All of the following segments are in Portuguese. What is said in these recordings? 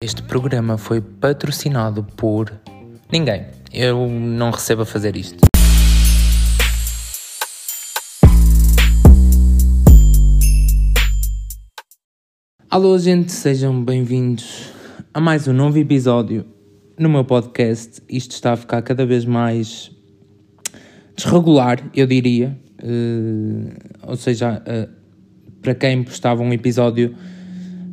Este programa foi patrocinado por ninguém. Eu não recebo a fazer isto. Alô, gente, sejam bem-vindos a mais um novo episódio no meu podcast. Isto está a ficar cada vez mais desregular, eu diria. Uh, ou seja, uh, para quem postava um episódio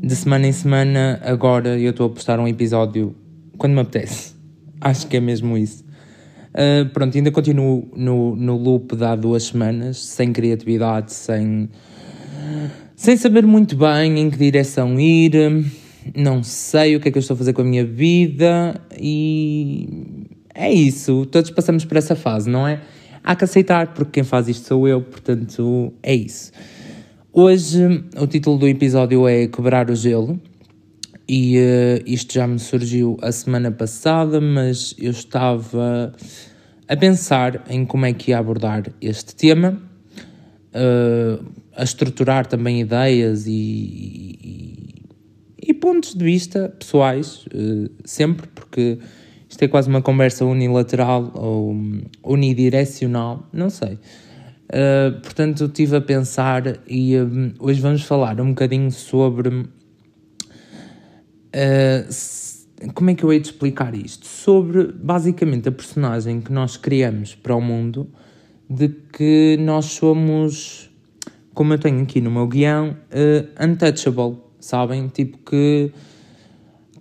de semana em semana, agora eu estou a postar um episódio quando me apetece. Acho que é mesmo isso. Uh, pronto, ainda continuo no, no loop de há duas semanas, sem criatividade, sem, sem saber muito bem em que direção ir, não sei o que é que eu estou a fazer com a minha vida e é isso. Todos passamos por essa fase, não é? Há que aceitar, porque quem faz isto sou eu, portanto é isso. Hoje o título do episódio é Quebrar o Gelo e uh, isto já me surgiu a semana passada, mas eu estava a pensar em como é que ia abordar este tema, uh, a estruturar também ideias e, e, e, pontos de vista pessoais, uh, sempre, porque isto é quase uma conversa unilateral ou unidirecional, não sei. Uh, portanto, estive a pensar e um, hoje vamos falar um bocadinho sobre. Uh, como é que eu hei de explicar isto? Sobre basicamente a personagem que nós criamos para o mundo, de que nós somos, como eu tenho aqui no meu guião, uh, untouchable, sabem? Tipo que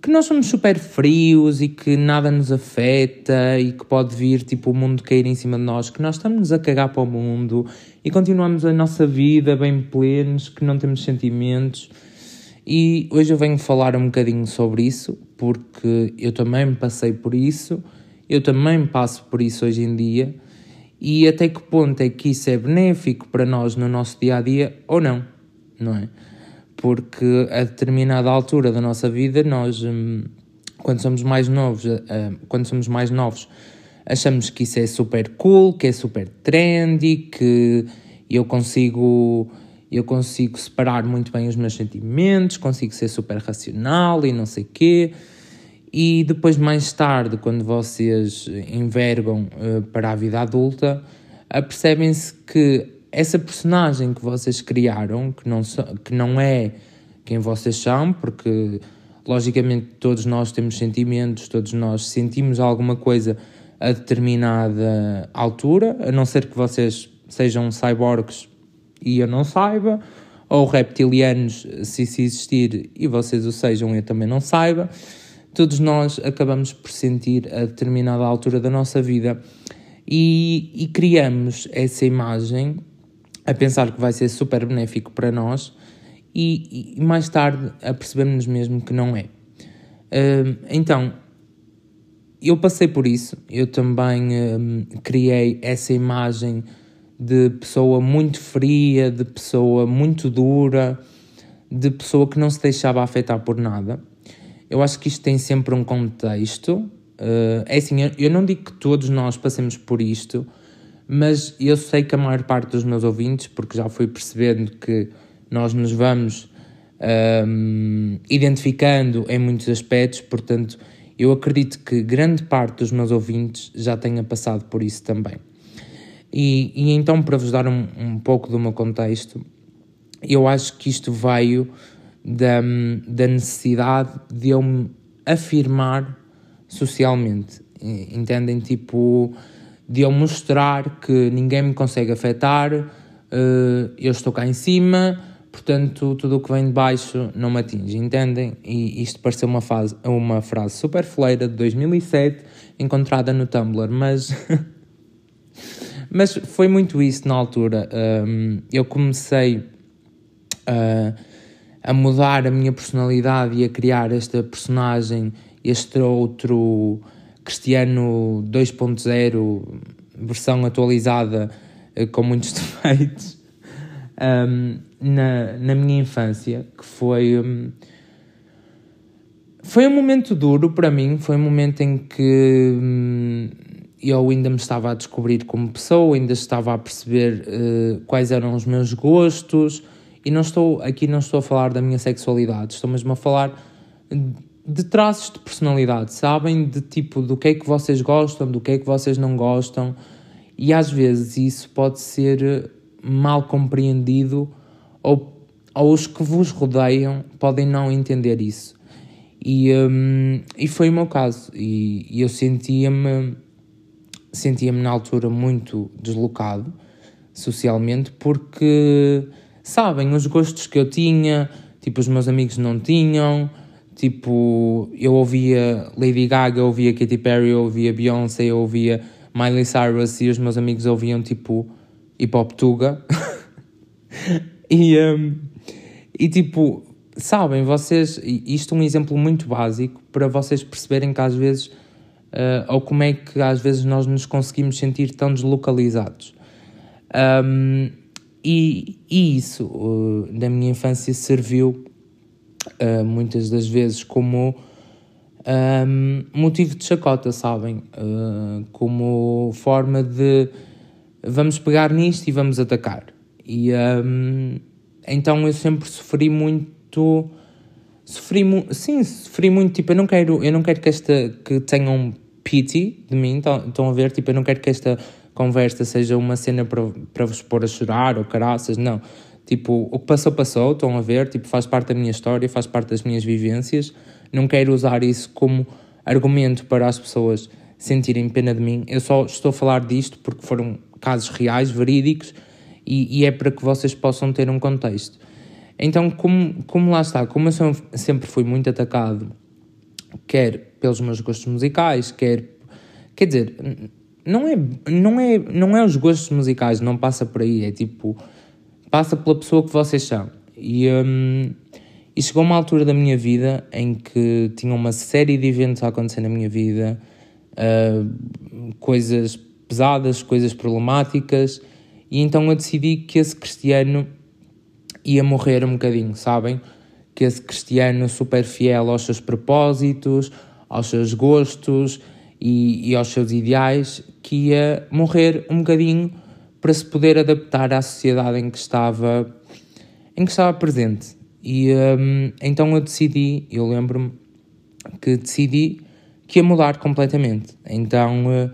que nós somos super frios e que nada nos afeta e que pode vir tipo o mundo cair em cima de nós, que nós estamos a cagar para o mundo e continuamos a nossa vida bem plenos, que não temos sentimentos. E hoje eu venho falar um bocadinho sobre isso, porque eu também passei por isso, eu também passo por isso hoje em dia, e até que ponto é que isso é benéfico para nós no nosso dia a dia ou não, não é? Porque a determinada altura da nossa vida nós hum, quando somos mais novos uh, quando somos mais novos achamos que isso é super cool que é super trendy que eu consigo eu consigo separar muito bem os meus sentimentos consigo ser super racional e não sei quê. E depois mais tarde quando vocês envergam uh, para a vida adulta apercebem-se que essa personagem que vocês criaram, que não, que não é quem vocês são, porque logicamente todos nós temos sentimentos, todos nós sentimos alguma coisa a determinada altura, a não ser que vocês sejam cyborgs e eu não saiba, ou reptilianos, se isso existir e vocês o sejam eu também não saiba. Todos nós acabamos por sentir a determinada altura da nossa vida e, e criamos essa imagem a pensar que vai ser super benéfico para nós e, e mais tarde apercebemos-nos mesmo que não é. Uh, então, eu passei por isso, eu também uh, criei essa imagem de pessoa muito fria, de pessoa muito dura, de pessoa que não se deixava afetar por nada. Eu acho que isto tem sempre um contexto. Uh, é assim, eu, eu não digo que todos nós passemos por isto, mas eu sei que a maior parte dos meus ouvintes, porque já fui percebendo que nós nos vamos um, identificando em muitos aspectos, portanto, eu acredito que grande parte dos meus ouvintes já tenha passado por isso também. E, e então, para vos dar um, um, pouco do meu contexto, eu acho que isto veio da, da necessidade de eu me afirmar socialmente. Entendem? Tipo de eu mostrar que ninguém me consegue afetar, uh, eu estou cá em cima, portanto tudo o que vem de baixo não me atinge, entendem? E isto pareceu uma, fase, uma frase super fleira de 2007, encontrada no Tumblr, mas... mas foi muito isso na altura. Um, eu comecei a, a mudar a minha personalidade e a criar esta personagem, este outro Cristiano 2.0, versão atualizada eh, com muitos defeitos, um, na, na minha infância, que foi. Um, foi um momento duro para mim, foi um momento em que hum, eu ainda me estava a descobrir como pessoa, ainda estava a perceber uh, quais eram os meus gostos, e não estou aqui não estou a falar da minha sexualidade, estou mesmo a falar de traços de personalidade, sabem? De tipo, do que é que vocês gostam, do que é que vocês não gostam, e às vezes isso pode ser mal compreendido ou, ou os que vos rodeiam podem não entender isso. E, um, e foi o meu caso, e, e eu sentia-me sentia-me na altura muito deslocado socialmente porque sabem os gostos que eu tinha, tipo os meus amigos não tinham, tipo eu ouvia Lady Gaga, eu ouvia Katy Perry, eu ouvia Beyoncé, eu ouvia Miley Cyrus e os meus amigos ouviam tipo hip hop tuga. e, um, e tipo, sabem, vocês, isto é um exemplo muito básico para vocês perceberem que às vezes, uh, ou como é que às vezes nós nos conseguimos sentir tão deslocalizados. Um, e, e, isso, uh, na minha infância, serviu uh, muitas das vezes como um, motivo de chacota, sabem? Uh, como forma de vamos pegar nisto e vamos atacar. E um, então eu sempre sofri muito. Sofri mu sim, sofri muito. Tipo, eu não quero, eu não quero que esta que tenham pity de mim, estão a ver? Tipo, eu não quero que esta conversa seja uma cena para, para vos pôr a chorar ou caraças, não. Tipo, o que passou, passou, estão a ver, tipo, faz parte da minha história, faz parte das minhas vivências. Não quero usar isso como argumento para as pessoas sentirem pena de mim. Eu só estou a falar disto porque foram casos reais, verídicos, e, e é para que vocês possam ter um contexto. Então, como, como lá está, como eu sempre fui muito atacado, quer pelos meus gostos musicais, quer. Quer dizer, não é, não é, não é os gostos musicais, não passa por aí, é tipo passa pela pessoa que vocês são. E, um, e chegou uma altura da minha vida em que tinha uma série de eventos a acontecer na minha vida, uh, coisas pesadas, coisas problemáticas, e então eu decidi que esse cristiano ia morrer um bocadinho, sabem? Que esse cristiano super fiel aos seus propósitos, aos seus gostos e, e aos seus ideais, que ia morrer um bocadinho para se poder adaptar à sociedade em que estava, em que estava presente. E um, então eu decidi, eu lembro-me que decidi que ia mudar completamente. Então, uh,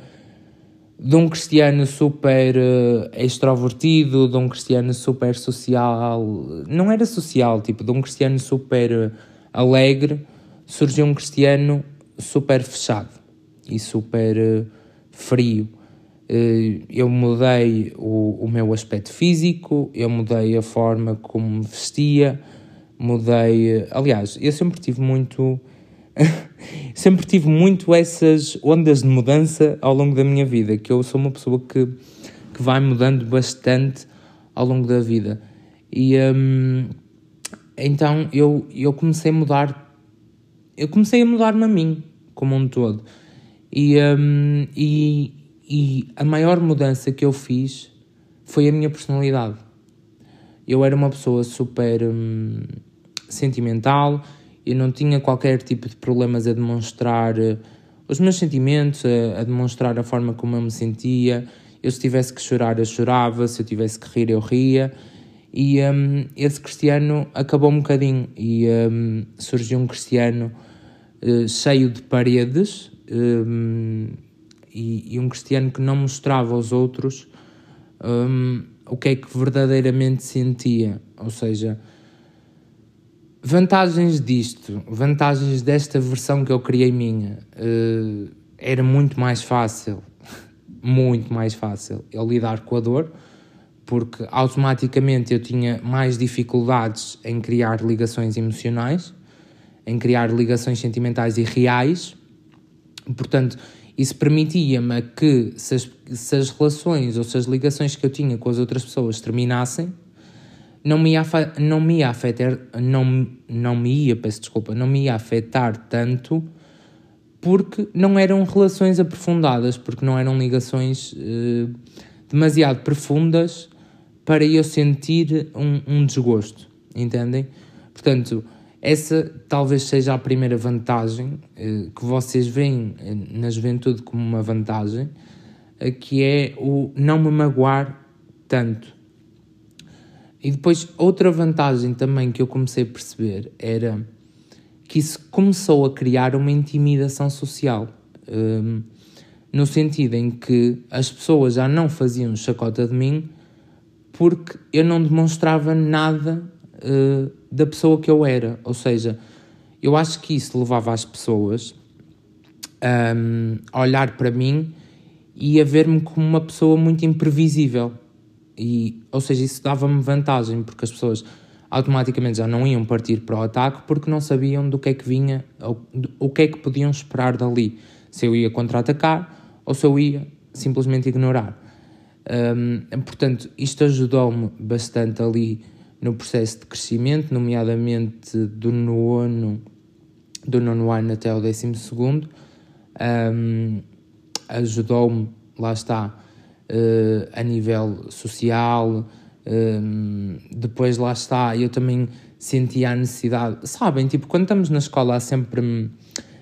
de um cristiano super uh, extrovertido, de um cristiano super social, não era social, tipo, de um cristiano super uh, alegre, surgiu um cristiano super fechado e super frio. Eh, eu mudei o, o meu aspecto físico, eu mudei a forma como me vestia, mudei. Aliás, eu sempre tive muito. sempre tive muito essas ondas de mudança ao longo da minha vida, que eu sou uma pessoa que, que vai mudando bastante ao longo da vida. E hum, então eu, eu comecei a mudar. Eu comecei a mudar-me a mim, como um todo. E, hum, e, e a maior mudança que eu fiz foi a minha personalidade. Eu era uma pessoa super hum, sentimental, eu não tinha qualquer tipo de problemas a demonstrar uh, os meus sentimentos, a, a, demonstrar a forma como eu me sentia. Eu, se tivesse que chorar, eu chorava, se eu tivesse que rir, eu ria. E um, esse cristiano acabou um bocadinho e um, surgiu um cristiano uh, cheio de paredes. Um, e, e um cristiano que não mostrava aos outros um, o que é que verdadeiramente sentia. Ou seja, vantagens disto, vantagens desta versão que eu criei minha, uh, era muito mais fácil, muito mais fácil eu lidar com a dor, porque automaticamente eu tinha mais dificuldades em criar ligações emocionais, em criar ligações sentimentais e reais. Portanto, isso permitia-me que, se as, se as relações ou se as ligações que eu tinha com as outras pessoas terminassem, não me ia, não me ia afetar, não, não me ia, peço desculpa, não me ia afetar tanto porque não eram relações aprofundadas, porque não eram ligações eh, demasiado profundas para eu sentir um, um desgosto, entendem? Portanto, essa talvez seja a primeira vantagem eh, que vocês veem eh, na juventude como uma vantagem, eh, que é o não me magoar tanto. E depois, outra vantagem também que eu comecei a perceber era que isso começou a criar uma intimidação social. Um, no sentido em que as pessoas já não faziam chacota de mim porque eu não demonstrava nada uh, da pessoa que eu era. Ou seja, eu acho que isso levava as pessoas um, a olhar para mim e a ver-me como uma pessoa muito imprevisível. E, ou seja, isso dava-me vantagem, porque as pessoas automaticamente já não iam partir para o ataque porque não sabiam do que é que vinha, o que é que podiam esperar dali. Se eu ia contra-atacar ou se eu ia simplesmente ignorar. Um, portanto, isto ajudou-me bastante ali no processo de crescimento, nomeadamente do nono, do nono ano até o décimo segundo. Um, ajudou-me, lá está, uh, a nível social. Um, depois, lá está, eu também sentia a necessidade. Sabem, tipo, quando estamos na escola há sempre hum,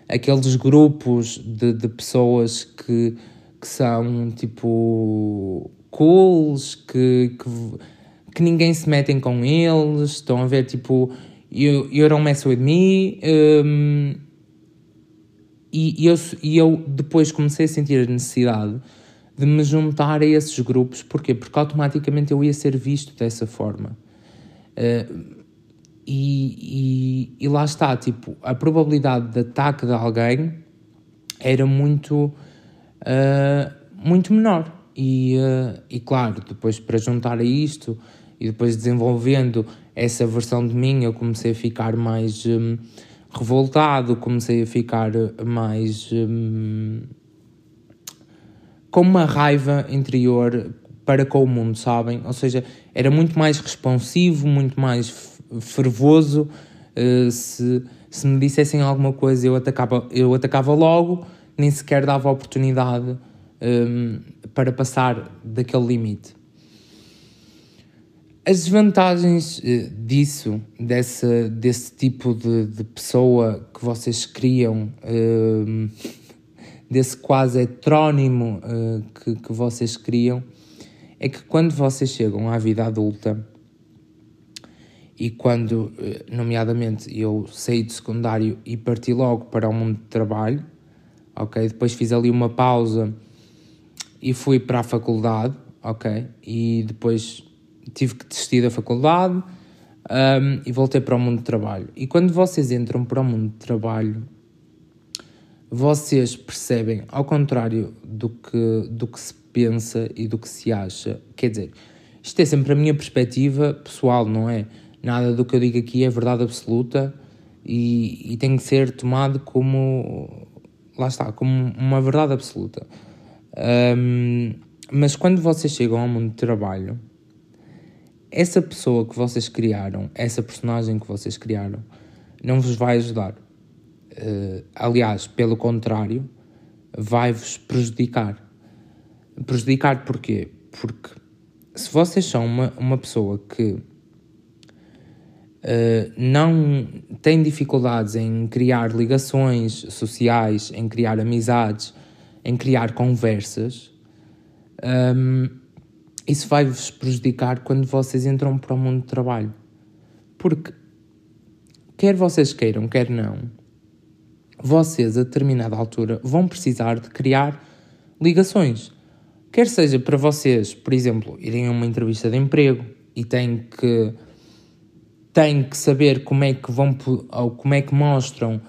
aqueles grupos de, de pessoas que, que são tipo cools, que, que, que ninguém se metem com eles, estão a ver tipo you, you don't mess with me. Um, e, e, eu, e eu depois comecei a sentir a necessidade de me juntar a esses grupos. Porquê? Porque automaticamente eu ia ser visto dessa forma. Uh, e, e, e, lá está, tipo, a probabilidade de ataque de alguém era muito, uh, muito menor. E, uh, e claro, depois para juntar a isto e depois desenvolvendo essa versão de mim, eu comecei a ficar mais um, revoltado, comecei a ficar mais um, com uma raiva interior para com o mundo, sabem? Ou seja, era muito mais responsivo, muito mais fervoso. Uh, se, se me dissessem alguma coisa, eu atacava, eu atacava logo, nem sequer dava oportunidade um, para passar daquele limite. As desvantagens uh, disso, dessa, desse tipo de, de pessoa que vocês criam, uh, desse quase heterónimo uh, que, que vocês criam, é que quando vocês chegam à vida adulta, e quando, eh, nomeadamente, eu saí do secundário e parti logo para o mundo de trabalho, ok? Depois fiz ali uma pausa e fui para a faculdade, ok? E depois tive que desistir da faculdade um, e voltei para o mundo de trabalho. E quando vocês entram para o mundo de trabalho, vocês percebem, ao contrário do que, do que se pensa e do que se acha, quer dizer, isto é sempre a minha perspectiva pessoal, não é? Nada do que eu digo aqui é verdade absoluta e, e tem que ser tomado como, lá está, como uma verdade absoluta. Um, mas quando vocês chegam ao mundo de trabalho, essa pessoa que vocês criaram, essa personagem que vocês criaram, não vos vai ajudar. Uh, aliás, pelo contrário, vai-vos prejudicar. Prejudicar porquê? Porque se vocês são uma, uma pessoa que uh, não tem dificuldades em criar ligações sociais, em criar amizades, em criar conversas, um, isso vai-vos prejudicar quando vocês entram para o mundo de trabalho. Porque, quer vocês queiram, quer não, vocês a determinada altura vão precisar de criar ligações. Quer seja para vocês, por exemplo, irem a uma entrevista de emprego e têm que, têm que saber como é que vão ou como é que mostram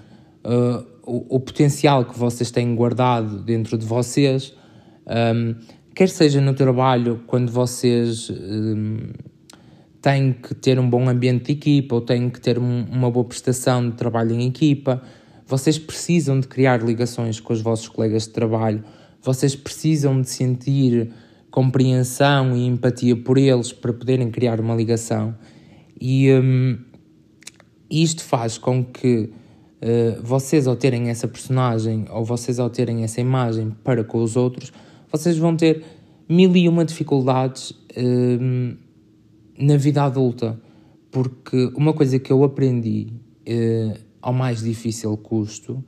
uh, o, o, potencial que vocês têm guardado dentro de vocês, um, quer seja no trabalho, quando vocês um, têm que ter um bom ambiente de equipa ou têm que ter um, uma boa prestação de trabalho em equipa, vocês precisam de criar ligações com os vossos colegas de trabalho, vocês precisam de sentir compreensão e empatia por eles para poderem criar uma ligação. E um, isto faz com que uh, vocês, ao terem essa personagem ou vocês, ao terem essa imagem para com os outros, vocês vão ter mil e uma dificuldades uh, na vida adulta. Porque uma coisa que eu aprendi uh, ao mais difícil custo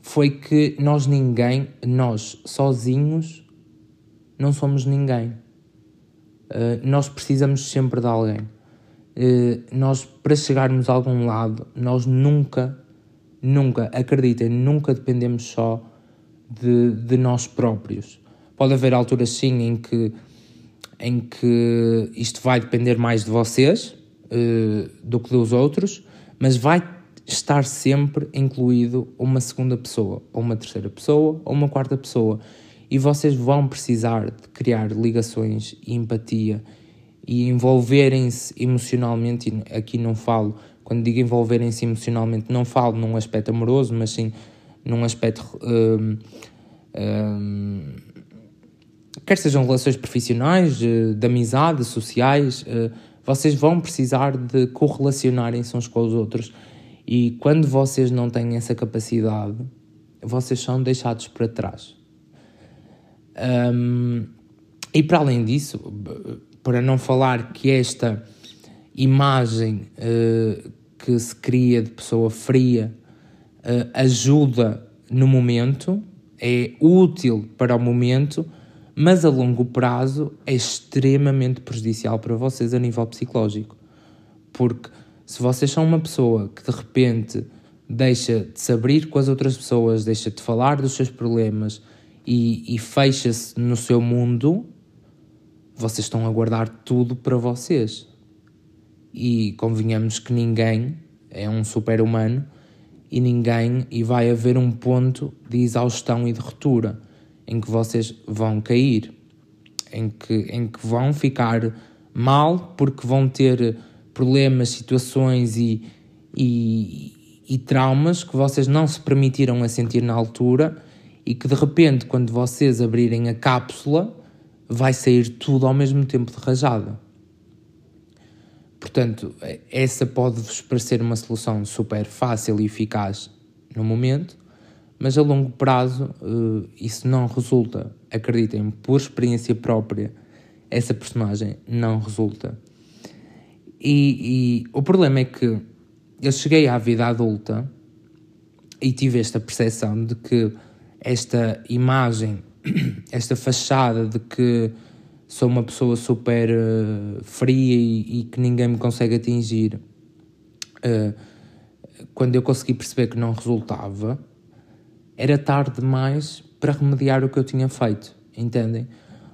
foi que nós ninguém, nós sozinhos, não somos ninguém. Uh, nós precisamos sempre de alguém. Uh, nós, para chegarmos a algum lado, nós nunca nunca, acreditem, nunca dependemos só de, de nós próprios. Pode haver alturas sim em que, em que isto vai depender mais de vocês uh, do que dos outros, mas vai estar sempre incluído uma segunda pessoa, ou uma terceira pessoa, ou uma quarta pessoa. E vocês vão precisar de criar ligações e empatia e envolverem-se emocionalmente. E aqui não falo, quando digo envolverem-se emocionalmente, não falo num aspecto amoroso, mas sim num aspecto. Hum, hum, quer sejam relações profissionais, eh, de amizade, sociais, eh, vocês vão precisar de correlacionarem-se uns com os outros e quando vocês não têm essa capacidade, vocês são deixados para trás. Um, e para além disso, para não falar que esta imagem uh, que se cria de pessoa fria uh, ajuda no momento, é útil para o momento, mas a longo prazo é extremamente prejudicial para vocês a nível psicológico. Porque se vocês são uma pessoa que de repente deixa de se abrir com as outras pessoas, deixa de falar dos seus problemas e, e fecha-se no seu mundo, vocês estão a guardar tudo para vocês. E convenhamos que ninguém é um super-humano e ninguém e vai haver um ponto de exaustão e de ruptura em que vocês vão cair, em que, em que vão ficar mal porque vão ter problemas, situações e, e, e traumas que vocês não se permitiram a sentir na altura e que de repente, quando vocês abrirem a cápsula, vai sair tudo ao mesmo tempo de rajada. Portanto, essa pode-vos parecer uma solução super fácil e eficaz no momento, mas a longo prazo uh, isso não resulta. Acreditem, por experiência própria, essa personagem não resulta. E, e o problema é que eu cheguei à vida adulta e tive esta percepção de que esta imagem, esta fachada de que sou uma pessoa super uh, fria e, e, que ninguém me consegue atingir, uh, quando eu consegui perceber que não resultava, era tarde demais para remediar o que eu tinha feito, entendem?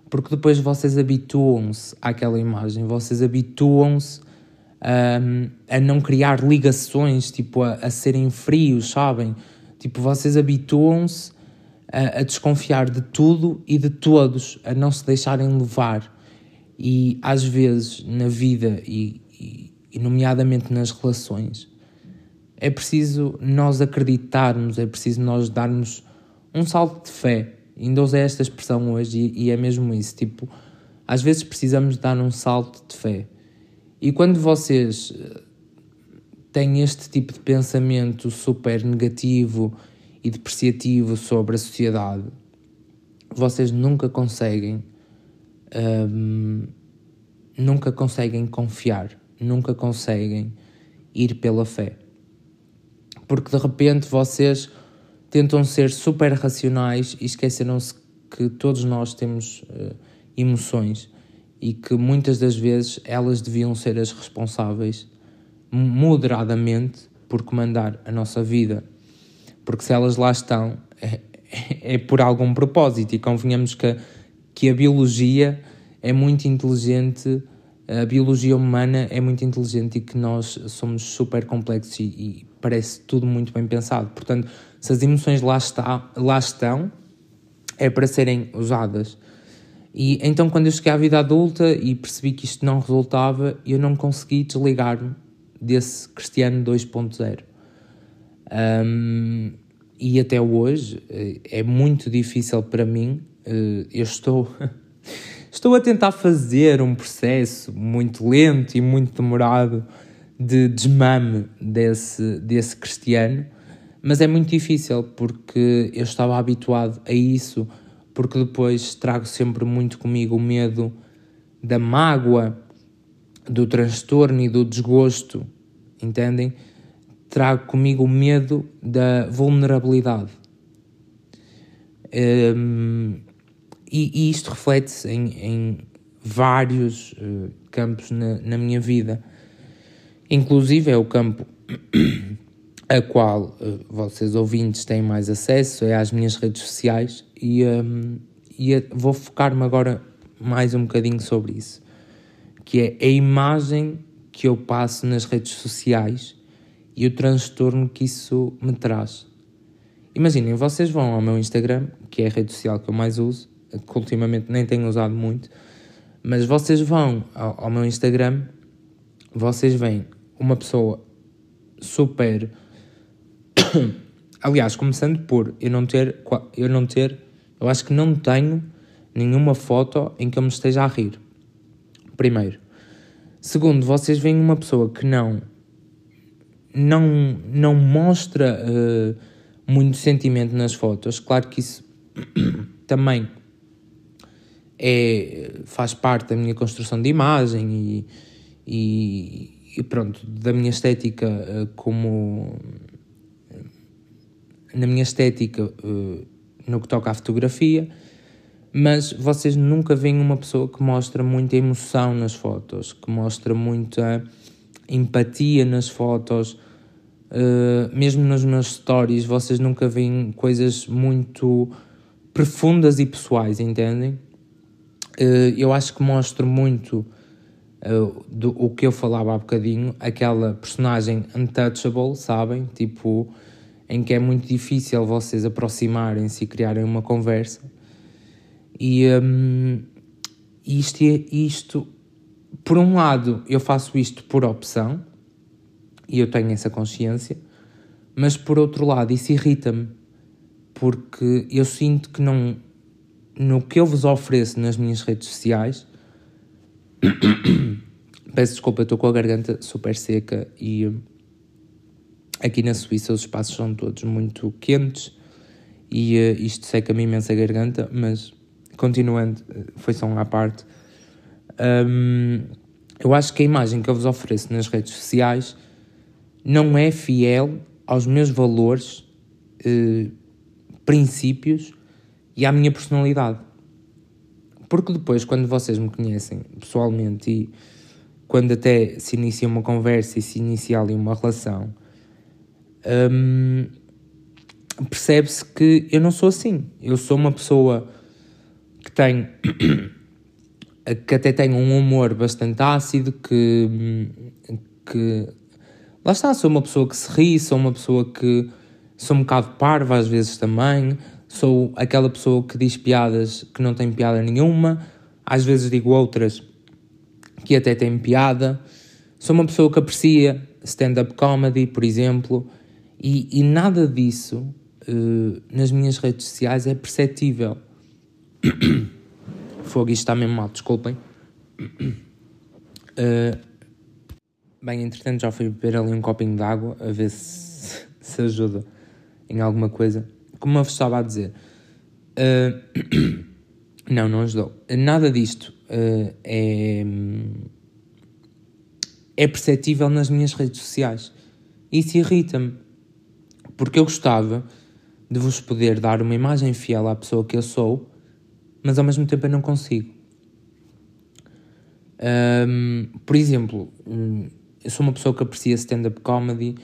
Porque depois vocês habituam-se àquela imagem, vocês habituam-se um, a não criar ligações, tipo, a, a serem frios, sabem? Tipo, vocês habituam-se a, a, desconfiar de tudo e de todos, a não se deixarem levar. E às vezes na vida, e, e, e nomeadamente nas relações, é preciso nós acreditarmos, é preciso nós darmos um salto de fé. Ainda usei esta expressão hoje e, e é mesmo isso. Tipo, às vezes precisamos dar um salto de fé. E quando vocês eh, têm este tipo de pensamento super negativo e depreciativo sobre a sociedade, vocês nunca conseguem um, nunca conseguem confiar, nunca conseguem ir pela fé. Porque de repente vocês tentam ser super racionais e esqueceram-se que todos nós temos uh, emoções e que muitas das vezes elas deviam ser as responsáveis moderadamente por comandar a nossa vida. Porque se elas lá estão, é, é por algum propósito e convenhamos que, que a biologia é muito inteligente, a biologia humana é muito inteligente e que nós somos super complexos e, e parece tudo muito bem pensado. Portanto, se as emoções lá, está, lá estão, é para serem usadas. E então, quando eu cheguei à vida adulta e percebi que isto não resultava, eu não consegui desligar-me desse Cristiano 2.0. Um, e até hoje eh, é muito difícil para mim. Eh, eu estou, estou a tentar fazer um processo muito lento e muito demorado de desmame desse, desse Cristiano, mas é muito difícil porque eu estava habituado a isso porque depois trago sempre muito comigo o medo da mágoa, do transtorno e do desgosto, entendem? Trago comigo o medo da vulnerabilidade. Um, e, e, isto reflete-se em, em, vários uh, campos na, na, minha vida. Inclusive é o campo a qual uh, vocês ouvintes têm mais acesso, é às minhas redes sociais e, um, e vou focar-me agora mais um bocadinho sobre isso, que é a imagem que eu passo nas redes sociais e o transtorno que isso me traz. Imaginem, vocês vão ao meu Instagram, que é a rede social que eu mais uso, que ultimamente nem tenho usado muito, mas vocês vão ao, ao meu Instagram, vocês veem uma pessoa super. Aliás, começando por eu não ter, eu não ter, eu acho que não tenho nenhuma foto em que eu me esteja a rir. Primeiro. Segundo, vocês veem uma pessoa que não não não mostra uh, muito sentimento nas fotos. Claro que isso também é, faz parte da minha construção de imagem e, e, e pronto, da minha estética uh, como na minha estética uh, no que toca à fotografia, mas vocês nunca veem uma pessoa que mostra muita emoção nas fotos, que mostra muita empatia nas fotos, uh, mesmo nos meus stories, vocês nunca veem coisas muito profundas e pessoais, entendem? Uh, eu acho que mostro muito uh, do, o que eu falava há bocadinho, aquela personagem untouchable, sabem? Tipo, em que é muito difícil vocês aproximarem-se e criarem uma conversa. E um, isto, isto, por um lado, eu faço isto por opção, e eu tenho essa consciência, mas por outro lado, isso irrita-me, porque eu sinto que não, no que eu vos ofereço nas minhas redes sociais, peço desculpa, estou com a garganta super seca e hum, aqui na Suíça os espaços são todos muito quentes e uh, isto seca-me imensa a garganta, mas continuando, eh, foi só uma parte. Um, eu acho que a imagem que eu vos ofereço nas redes sociais não é fiel aos meus valores, eh, princípios e à minha personalidade. Porque depois, quando vocês me conhecem pessoalmente e quando até se inicia uma conversa e se inicia ali uma relação, hum, percebe-se que eu não sou assim. Eu sou uma pessoa que tem que até tem um humor bastante ácido, que, que lá está, sou uma pessoa que se ri, sou uma pessoa que sou um bocado parva às vezes também, sou aquela pessoa que diz piadas que não tem piada nenhuma, às vezes digo outras que até têm piada, sou uma pessoa que aprecia stand-up comedy, por exemplo, e, e nada disso uh, nas minhas redes sociais é perceptível. Fogo, isto está mesmo mal, desculpem. Uh, bem, entretanto já fui beber ali um copinho de água a ver se, se ajuda em alguma coisa. Como eu estava a dizer, uh, não, não ajudou. Nada disto uh, é, é perceptível nas minhas redes sociais. Isso irrita-me, porque eu gostava de vos poder dar uma imagem fiel à pessoa que eu sou mas ao mesmo tempo eu não consigo. Um, por exemplo, eu sou uma pessoa que aprecia stand-up comedy,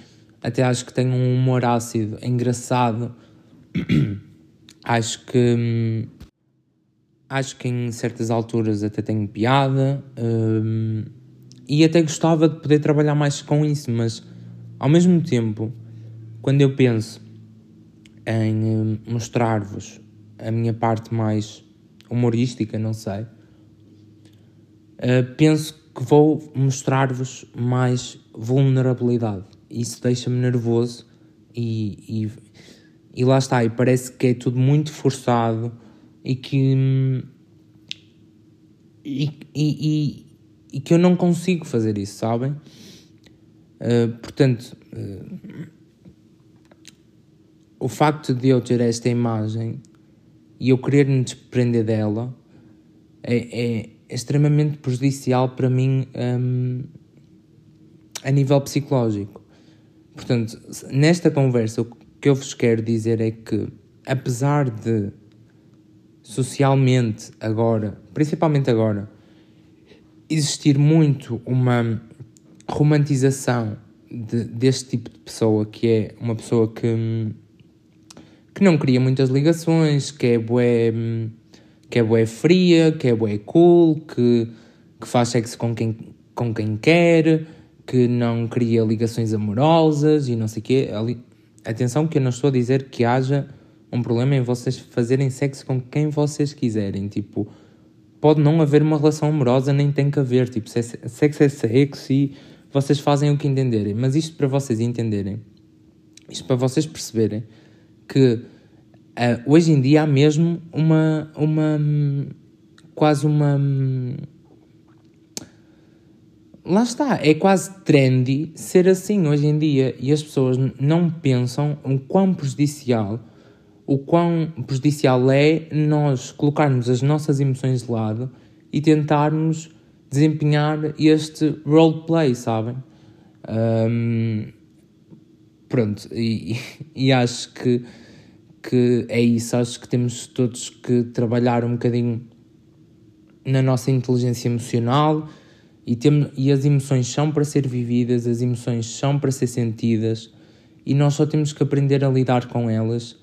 até acho que tenho um humor ácido, engraçado. acho que. Hum, acho que em certas alturas até tenho piada. Um, e até gostava de poder trabalhar mais com isso, mas ao mesmo tempo, quando eu penso em hum, mostrar-vos a minha parte mais humorística, não sei. Uh, penso que vou mostrar-vos mais vulnerabilidade. Isso deixa-me nervoso e, e, e, lá está. E parece que é tudo muito forçado e que. E, e, e que eu não consigo fazer isso, sabem? Uh, portanto, uh, o facto de eu ter esta imagem e eu querer me desprender dela é, é extremamente prejudicial para mim um, a nível psicológico. Portanto, nesta conversa, o que eu vos quero dizer é que, apesar de socialmente agora, principalmente agora, existir muito uma romantização de, deste tipo de pessoa, que é uma pessoa que, que não cria muitas ligações, que é bué, que é bué fria, que é bué cool, que, que faz sexo com quem, com quem quer, que não cria ligações amorosas e não sei o quê. Atenção que eu não estou a dizer que haja um problema em vocês fazerem sexo com quem vocês quiserem. Tipo, pode não haver uma relação amorosa, nem tem que haver. Tipo, sexo é sexo e vocês fazem o que entenderem. Mas isto para vocês entenderem, isto para vocês perceberem que uh, hoje em dia há mesmo uma. uma quase uma. Lá está, é quase trendy ser assim hoje em dia e as pessoas não pensam o quão prejudicial o quão prejudicial é nós colocarmos as nossas emoções de lado e tentarmos desempenhar este roleplay, sabem? Um, pronto, e, e, acho que, que é isso. Acho que temos todos que trabalhar um bocadinho na nossa inteligência emocional e, e as emoções são para ser vividas, as emoções são para ser sentidas e nós só temos que aprender a lidar com elas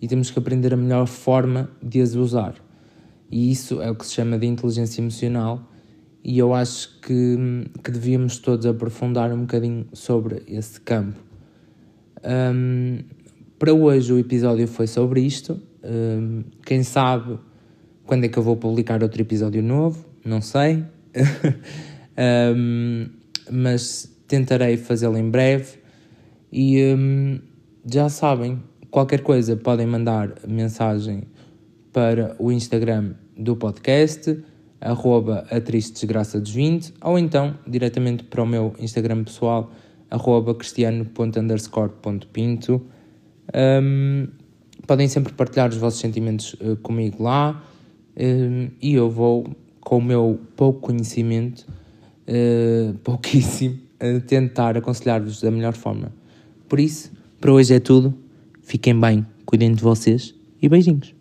e temos que aprender a melhor forma de as usar. E isso é o que se chama de inteligência emocional, e eu acho que, que devíamos todos aprofundar um bocadinho sobre esse campo. Um, para hoje o episódio foi sobre isto. Um, quem sabe quando é que eu vou publicar outro episódio novo? Não sei. um, mas tentarei fazê-lo em breve. E já sabem, Qualquer coisa podem mandar mensagem para o Instagram do podcast, arroba a triste desgraça dos 20, ou então diretamente para o meu Instagram pessoal, arroba cristiano.underscore.pinto. Um, podem sempre partilhar os vossos sentimentos uh, comigo lá um, e eu vou, com o meu pouco conhecimento, uh, pouquíssimo, uh, tentar aconselhar-vos da melhor forma. Por isso, para hoje é tudo. Fiquem bem, cuidem de vocês e beijinhos.